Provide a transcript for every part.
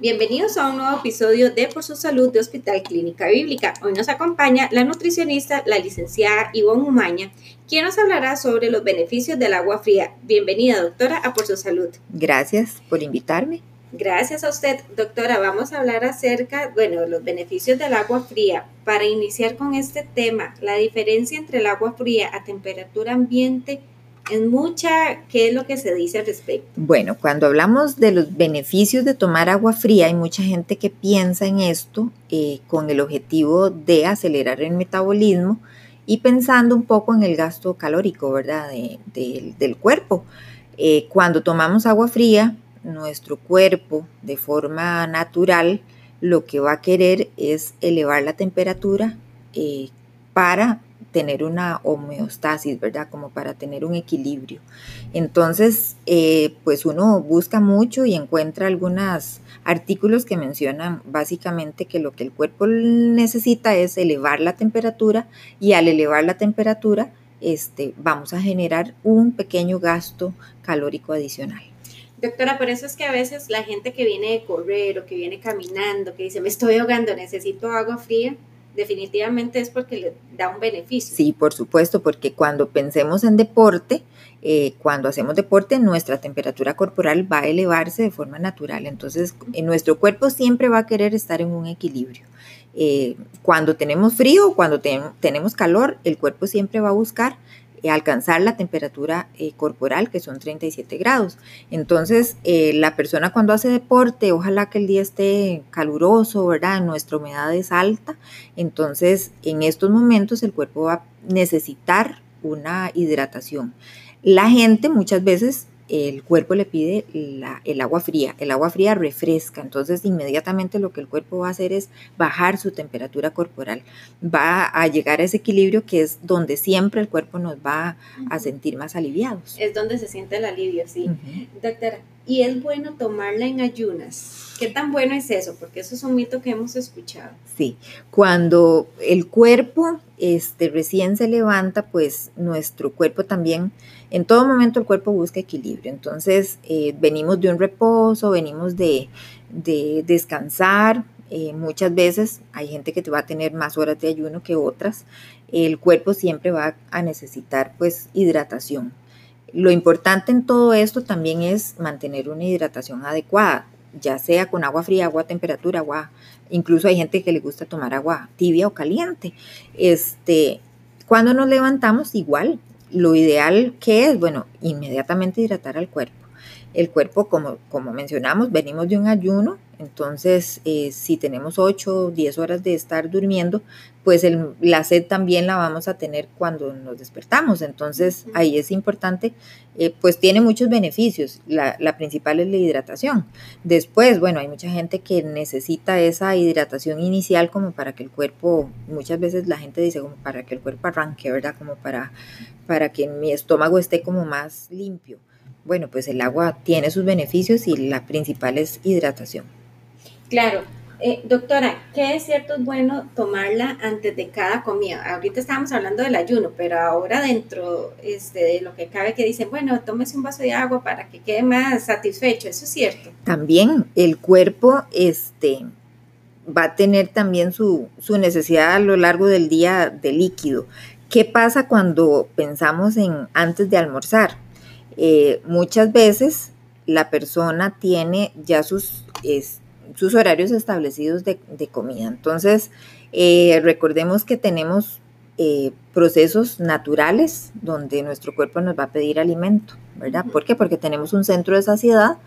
Bienvenidos a un nuevo episodio de Por su Salud de Hospital Clínica Bíblica. Hoy nos acompaña la nutricionista, la licenciada Ivonne Umaña, quien nos hablará sobre los beneficios del agua fría. Bienvenida, doctora, a Por su Salud. Gracias por invitarme. Gracias a usted, doctora. Vamos a hablar acerca, bueno, los beneficios del agua fría. Para iniciar con este tema, la diferencia entre el agua fría a temperatura ambiente es mucha. ¿Qué es lo que se dice al respecto? Bueno, cuando hablamos de los beneficios de tomar agua fría, hay mucha gente que piensa en esto eh, con el objetivo de acelerar el metabolismo y pensando un poco en el gasto calórico, ¿verdad? del cuerpo. Eh, cuando tomamos agua fría, nuestro cuerpo de forma natural lo que va a querer es elevar la temperatura eh, para tener una homeostasis, ¿verdad? Como para tener un equilibrio. Entonces, eh, pues uno busca mucho y encuentra algunos artículos que mencionan básicamente que lo que el cuerpo necesita es elevar la temperatura y al elevar la temperatura, este, vamos a generar un pequeño gasto calórico adicional. Doctora, por eso es que a veces la gente que viene de correr o que viene caminando, que dice, me estoy ahogando, necesito agua fría, definitivamente es porque le da un beneficio. Sí, por supuesto, porque cuando pensemos en deporte, eh, cuando hacemos deporte, nuestra temperatura corporal va a elevarse de forma natural. Entonces, en nuestro cuerpo siempre va a querer estar en un equilibrio. Eh, cuando tenemos frío, cuando tenemos calor, el cuerpo siempre va a buscar alcanzar la temperatura eh, corporal, que son 37 grados. Entonces, eh, la persona cuando hace deporte, ojalá que el día esté caluroso, ¿verdad? Nuestra humedad es alta. Entonces, en estos momentos el cuerpo va a necesitar una hidratación. La gente muchas veces el cuerpo le pide el agua fría. El agua fría refresca, entonces inmediatamente lo que el cuerpo va a hacer es bajar su temperatura corporal. Va a llegar a ese equilibrio que es donde siempre el cuerpo nos va a sentir más aliviados. Es donde se siente el alivio, sí. Doctora, ¿y es bueno tomarla en ayunas? ¿Qué tan bueno es eso? Porque eso es un mito que hemos escuchado. Sí, cuando el cuerpo este, recién se levanta, pues nuestro cuerpo también en todo momento el cuerpo busca equilibrio. Entonces, eh, venimos de un reposo, venimos de, descansar. Eh, muchas veces hay gente que te va a tener más horas de ayuno que otras. El cuerpo siempre va a necesitar pues hidratación. Lo importante en todo esto también es mantener una hidratación adecuada, ya sea con agua fría, agua a temperatura, agua, incluso hay gente que le gusta tomar agua tibia o caliente. Este, cuando nos levantamos igual, lo ideal que es, bueno, inmediatamente hidratar al cuerpo. El cuerpo, como, como mencionamos, venimos de un ayuno, entonces eh, si tenemos 8 o 10 horas de estar durmiendo, pues el, la sed también la vamos a tener cuando nos despertamos. Entonces ahí es importante, eh, pues tiene muchos beneficios. La, la, principal es la hidratación. Después, bueno, hay mucha gente que necesita esa hidratación inicial como para que el cuerpo, muchas veces la gente dice como para que el cuerpo arranque, ¿verdad? Como para, para que mi estómago esté como más limpio. Bueno, pues el agua tiene sus beneficios y la principal es hidratación. Claro. Eh, doctora, ¿qué es cierto es bueno tomarla antes de cada comida? Ahorita estábamos hablando del ayuno, pero ahora dentro este, de lo que cabe que dicen, bueno, tómese un vaso de agua para que quede más satisfecho, ¿eso es cierto? También el cuerpo este, va a tener también su, su necesidad a lo largo del día de líquido. ¿Qué pasa cuando pensamos en antes de almorzar? Eh, muchas veces la persona tiene ya sus, sus horarios establecidos de, comida. Entonces, eh, recordemos que tenemos eh, procesos naturales donde nuestro cuerpo nos va a pedir alimento, ¿verdad? ¿Por qué? Porque tenemos un centro de saciedad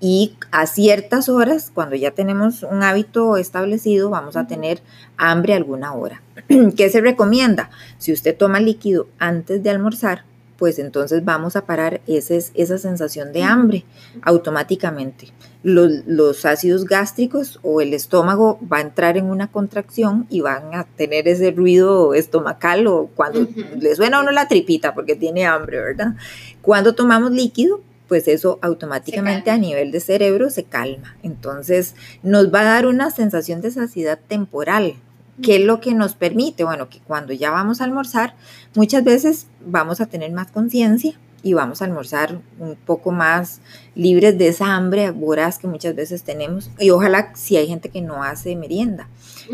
y a ciertas horas, cuando ya tenemos un hábito establecido, vamos a tener hambre alguna hora. ¿Qué se recomienda? Si usted toma líquido antes de almorzar, pues entonces vamos a parar ese, esa sensación de hambre automáticamente. Los, ácidos gástricos o el estómago va a entrar en una contracción y van a tener ese ruido estomacal o cuando le suena a uno la tripita porque tiene hambre, ¿verdad? Cuando tomamos líquido, pues eso automáticamente a nivel de cerebro se calma. Entonces nos va a dar una sensación de saciedad temporal, ¿Qué es lo que nos permite? Bueno, que cuando ya vamos a almorzar, muchas veces vamos a tener más conciencia y vamos a almorzar un poco más libres de esa hambre voraz que muchas veces tenemos. Y ojalá si hay gente que no hace merienda.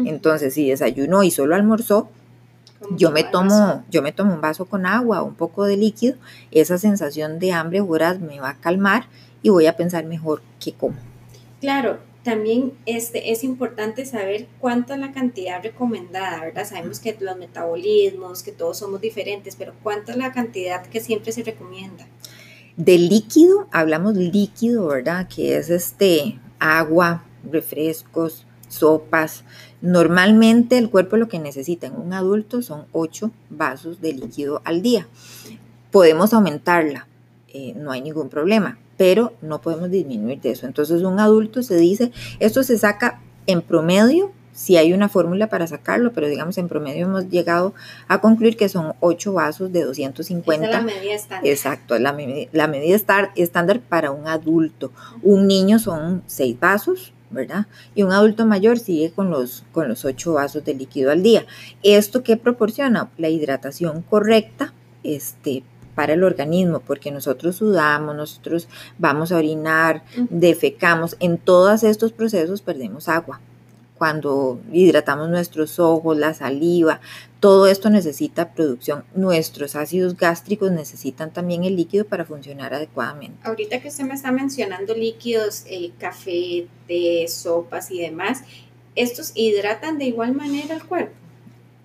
Entonces, si desayunó y solo almorzó, yo me, tomo, yo me tomo un vaso con agua, un poco de líquido, esa sensación de hambre voraz me va a calmar y voy a pensar mejor qué como. Claro, también este, es importante saber cuánto es la cantidad recomendada, ¿verdad? Sabemos que los metabolismos, que todos somos diferentes, pero cuánto es la cantidad que siempre se recomienda. De líquido, hablamos líquido, ¿verdad? Que es este agua, refrescos, sopas. Normalmente el cuerpo lo que necesita en un adulto son 8 vasos de líquido al día. Podemos aumentarla, eh, no hay ningún problema pero no podemos disminuir de eso. Entonces un adulto se dice, esto se saca en promedio, si hay una fórmula para sacarlo, pero digamos en promedio hemos llegado a concluir que son 8 vasos de 250. Esa es la medida estándar. Exacto, la, la medida estándar para un adulto. Un niño son 6 vasos, ¿verdad? Y un adulto mayor sigue con los, con los 8 vasos de líquido al día. ¿Esto qué proporciona? La hidratación correcta este, para el organismo, porque nosotros sudamos, nosotros vamos a orinar, defecamos, en todos estos procesos perdemos agua. Cuando hidratamos nuestros ojos, la saliva, todo esto necesita producción. Nuestros ácidos gástricos necesitan también el líquido para funcionar adecuadamente. Ahorita que usted me está mencionando líquidos, café, té, sopas y demás, ¿estos hidratan de igual manera el cuerpo?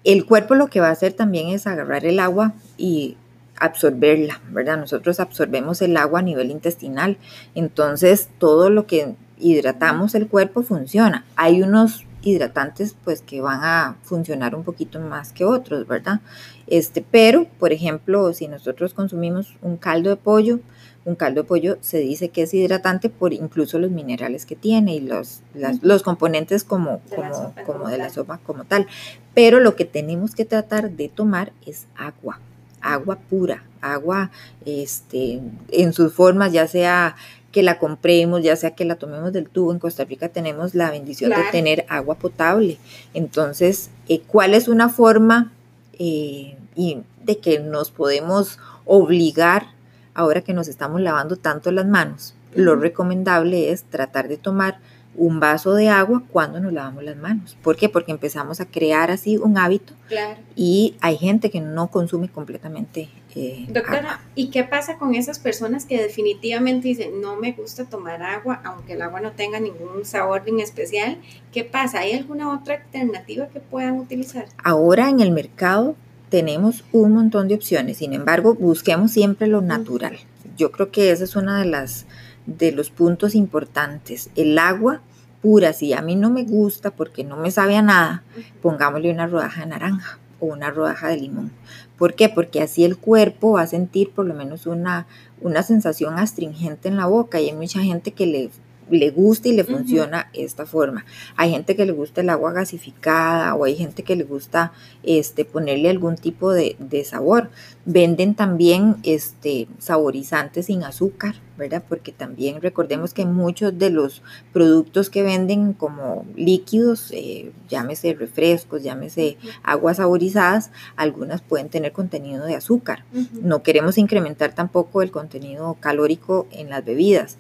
El cuerpo lo que va a hacer también es agarrar el agua y absorberla, ¿verdad? Nosotros absorbemos el agua a nivel intestinal, entonces todo lo que hidratamos el cuerpo funciona. Hay unos hidratantes pues que van a funcionar un poquito más que otros, ¿verdad? Este, pero, por ejemplo, si nosotros consumimos un caldo de pollo, un caldo de pollo se dice que es hidratante por incluso los minerales que tiene y los, los componentes como, como, como de la sopa como tal. Pero lo que tenemos que tratar de tomar es agua, agua pura, agua este, en sus formas, ya sea que la compremos, ya sea que la tomemos del tubo. En Costa Rica tenemos la bendición de tener agua potable. Entonces, eh, ¿cuál es una forma eh, y de que nos podemos obligar ahora que nos estamos lavando tanto las manos? Lo recomendable es tratar de tomar un vaso de agua cuando nos lavamos las manos. ¿Por qué? Porque empezamos a crear así un hábito claro. y hay gente que no consume completamente. Eh, Doctora, ¿y qué pasa con esas personas que definitivamente dicen no me gusta tomar agua, aunque el agua no tenga ningún sabor en especial? ¿Qué pasa? ¿Hay alguna otra alternativa que puedan utilizar? Ahora en el mercado tenemos un montón de opciones, sin embargo, busquemos siempre lo natural. Yo creo que esa es una de las de los puntos importantes. El agua pura, si a mí no me gusta porque no me sabe a nada, pongámosle una rodaja de naranja o una rodaja de limón. ¿Por qué? Porque así el cuerpo va a sentir por lo menos una, una sensación astringente en la boca y hay mucha gente que le le gusta y le funciona esta forma. Hay gente que le gusta el agua gasificada o hay gente que le gusta este, ponerle algún tipo de, sabor. Venden también este, saborizantes sin azúcar, ¿verdad? Porque también recordemos que muchos de los productos que venden como líquidos, eh, llámese refrescos, llámese aguas saborizadas, algunas pueden tener contenido de azúcar. No queremos incrementar tampoco el contenido calórico en las bebidas.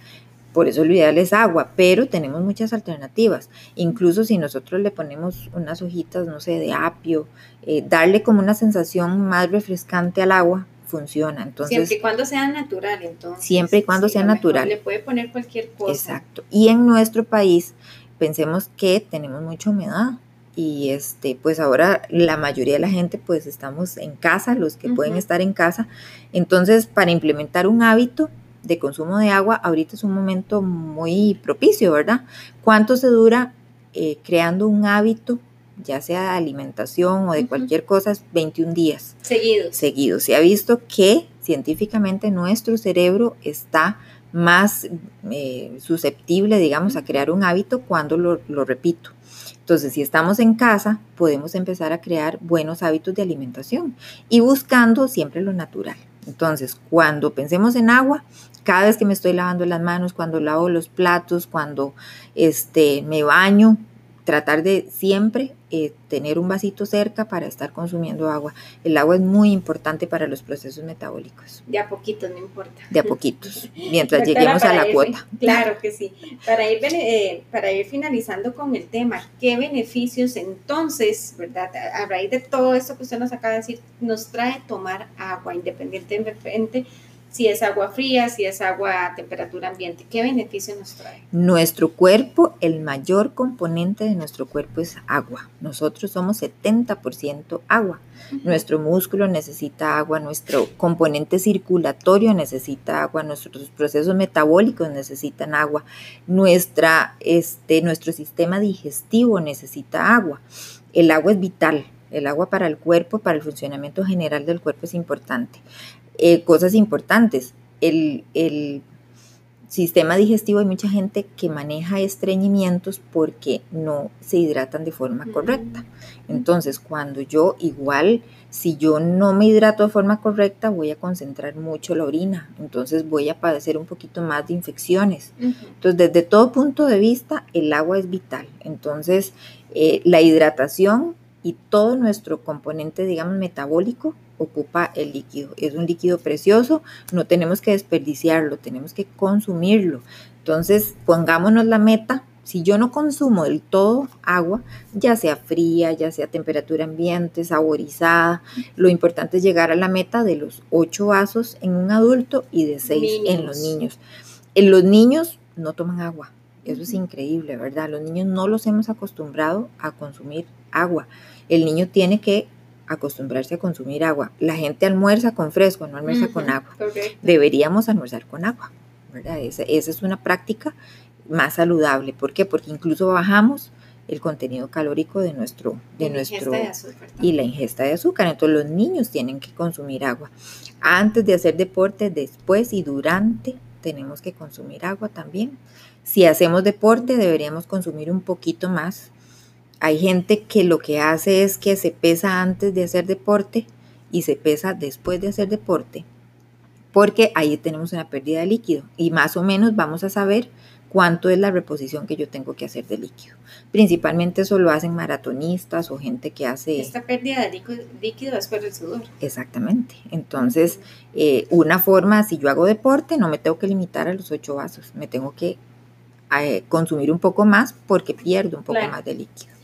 Por eso lo ideal es agua, pero tenemos muchas alternativas. Incluso si nosotros le ponemos unas hojitas, no sé, de apio, eh, darle como una sensación más refrescante al agua, funciona. Entonces, siempre y cuando sea natural, entonces. Siempre y cuando sea natural. Le puede poner cualquier cosa. Exacto. Y en nuestro país, pensemos que tenemos mucha humedad y este pues ahora la mayoría de la gente pues estamos en casa, los que pueden estar en casa. Entonces, para implementar un hábito de consumo de agua, ahorita es un momento muy propicio, ¿verdad? ¿Cuánto se dura eh, creando un hábito, ya sea de alimentación o de cualquier cosa? 21 días. Seguidos. Seguidos. Se ha visto que científicamente nuestro cerebro está más eh, susceptible, digamos, a crear un hábito cuando lo, lo repito. Entonces, si estamos en casa, podemos empezar a crear buenos hábitos de alimentación y buscando siempre lo natural. Entonces, cuando pensemos en agua, cada vez que me estoy lavando las manos, cuando lavo los platos, cuando este, me baño, tratar de siempre eh, tener un vasito cerca para estar consumiendo agua. El agua es muy importante para los procesos metabólicos. De a poquitos, no importa. De a poquitos, mientras lleguemos a la cuota. Claro que sí. Para ir, eh, para ir finalizando con el tema, ¿qué beneficios entonces, verdad, a raíz de todo esto que usted nos acaba de decir, nos trae tomar agua, independientemente si es agua fría, si es agua a temperatura ambiente. ¿Qué beneficio nos trae? Nuestro cuerpo, el mayor componente de nuestro cuerpo es agua. Nosotros somos 70% agua. Nuestro músculo necesita agua, nuestro componente circulatorio necesita agua, nuestros procesos metabólicos necesitan agua, nuestra, este, nuestro sistema digestivo necesita agua. El agua es vital, el agua para el cuerpo, para el funcionamiento general del cuerpo es importante. Eh, cosas importantes. El, sistema digestivo hay mucha gente que maneja estreñimientos porque no se hidratan de forma correcta. Entonces, cuando yo igual, si yo no me hidrato de forma correcta, voy a concentrar mucho la orina. Entonces voy a padecer un poquito más de infecciones. Entonces, desde todo punto de vista, el agua es vital. Entonces, eh, la hidratación y todo nuestro componente, digamos, metabólico ocupa el líquido. Es un líquido precioso, no tenemos que desperdiciarlo, tenemos que consumirlo. Entonces, pongámonos la meta. Si yo no consumo del todo agua, ya sea fría, ya sea temperatura ambiente, saborizada, lo importante es llegar a la meta de los 8 vasos en un adulto y de 6 en los niños. En los niños no toman agua. Eso es increíble, ¿verdad? Los niños no los hemos acostumbrado a consumir agua el niño tiene que acostumbrarse a consumir agua. La gente almuerza con fresco, no almuerza con agua. Deberíamos almorzar con agua, ¿verdad? Esa, es una práctica más saludable. ¿Por qué? Porque incluso bajamos el contenido calórico de nuestro de nuestro y la ingesta de azúcar. Entonces los niños tienen que consumir agua. Antes de hacer deporte, después y durante tenemos que consumir agua también. Si hacemos deporte, deberíamos consumir un poquito más hay gente que lo que hace es que se pesa antes de hacer deporte y se pesa después de hacer deporte, porque ahí tenemos una pérdida de líquido y más o menos vamos a saber cuánto es la reposición que yo tengo que hacer de líquido. Principalmente eso lo hacen maratonistas o gente que hace... Esta pérdida de líquido es por el sudor. Exactamente. Entonces, eh, una forma, si yo hago deporte, no me tengo que limitar a los ocho vasos, me tengo que eh, consumir un poco más porque pierdo un poco más de líquido.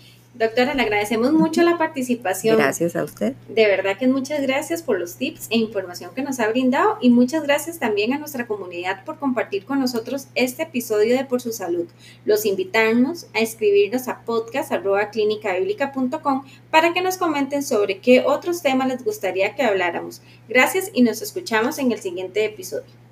Doctora, le agradecemos mucho la participación. Gracias a usted. De verdad que muchas gracias por los tips e información que nos ha brindado y muchas gracias también a nuestra comunidad por compartir con nosotros este episodio de Por su Salud. Los invitamos a escribirnos a podcast.clinicabiblica.com para que nos comenten sobre qué otros temas les gustaría que habláramos. Gracias y nos escuchamos en el siguiente episodio.